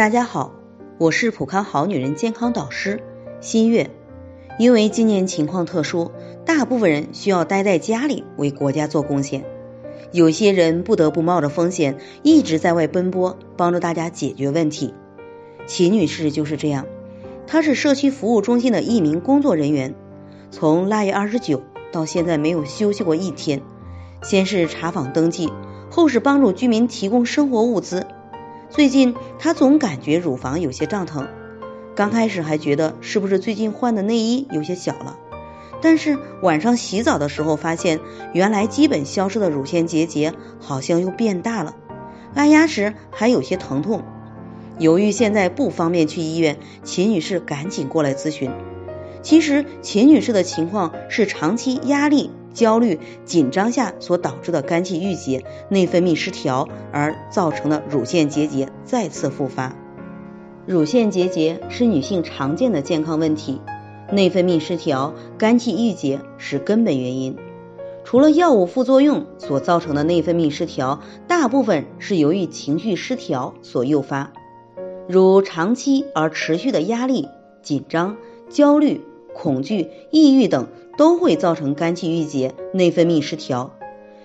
大家好，我是普康好女人健康导师新月。因为今年情况特殊，大部分人需要待在家里为国家做贡献，有些人不得不冒着风险一直在外奔波，帮助大家解决问题。秦女士就是这样，她是社区服务中心的一名工作人员，从腊月二十九到现在没有休息过一天，先是查访登记，后是帮助居民提供生活物资。最近她总感觉乳房有些胀疼，刚开始还觉得是不是最近换的内衣有些小了，但是晚上洗澡的时候发现，原来基本消失的乳腺结节好像又变大了，按压时还有些疼痛。由于现在不方便去医院，秦女士赶紧过来咨询。其实秦女士的情况是长期压力。焦虑、紧张下所导致的肝气郁结、内分泌失调而造成的乳腺结节再次复发。乳腺结节是女性常见的健康问题，内分泌失调、肝气郁结是根本原因。除了药物副作用所造成的内分泌失调，大部分是由于情绪失调所诱发，如长期而持续的压力、紧张、焦虑。恐惧、抑郁等都会造成肝气郁结、内分泌失调。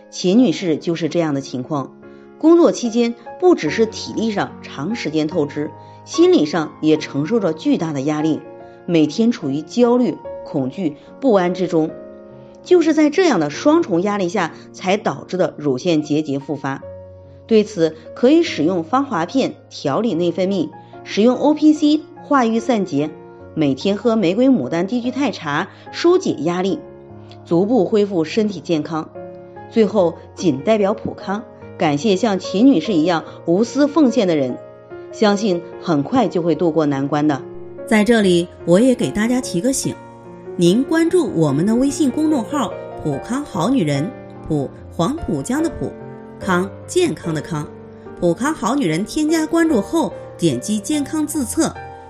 秦女士就是这样的情况。工作期间不只是体力上长时间透支，心理上也承受着巨大的压力，每天处于焦虑、恐惧、不安之中。就是在这样的双重压力下，才导致的乳腺结节复发。对此，可以使用芳华片调理内分泌，使用 O P C 化瘀散结。每天喝玫瑰牡丹低聚肽茶，疏解压力，逐步恢复身体健康。最后，仅代表普康感谢像秦女士一样无私奉献的人，相信很快就会渡过难关的。在这里，我也给大家提个醒：您关注我们的微信公众号“普康好女人”，普黄浦江的普康健康的康，普康好女人添加关注后，点击健康自测。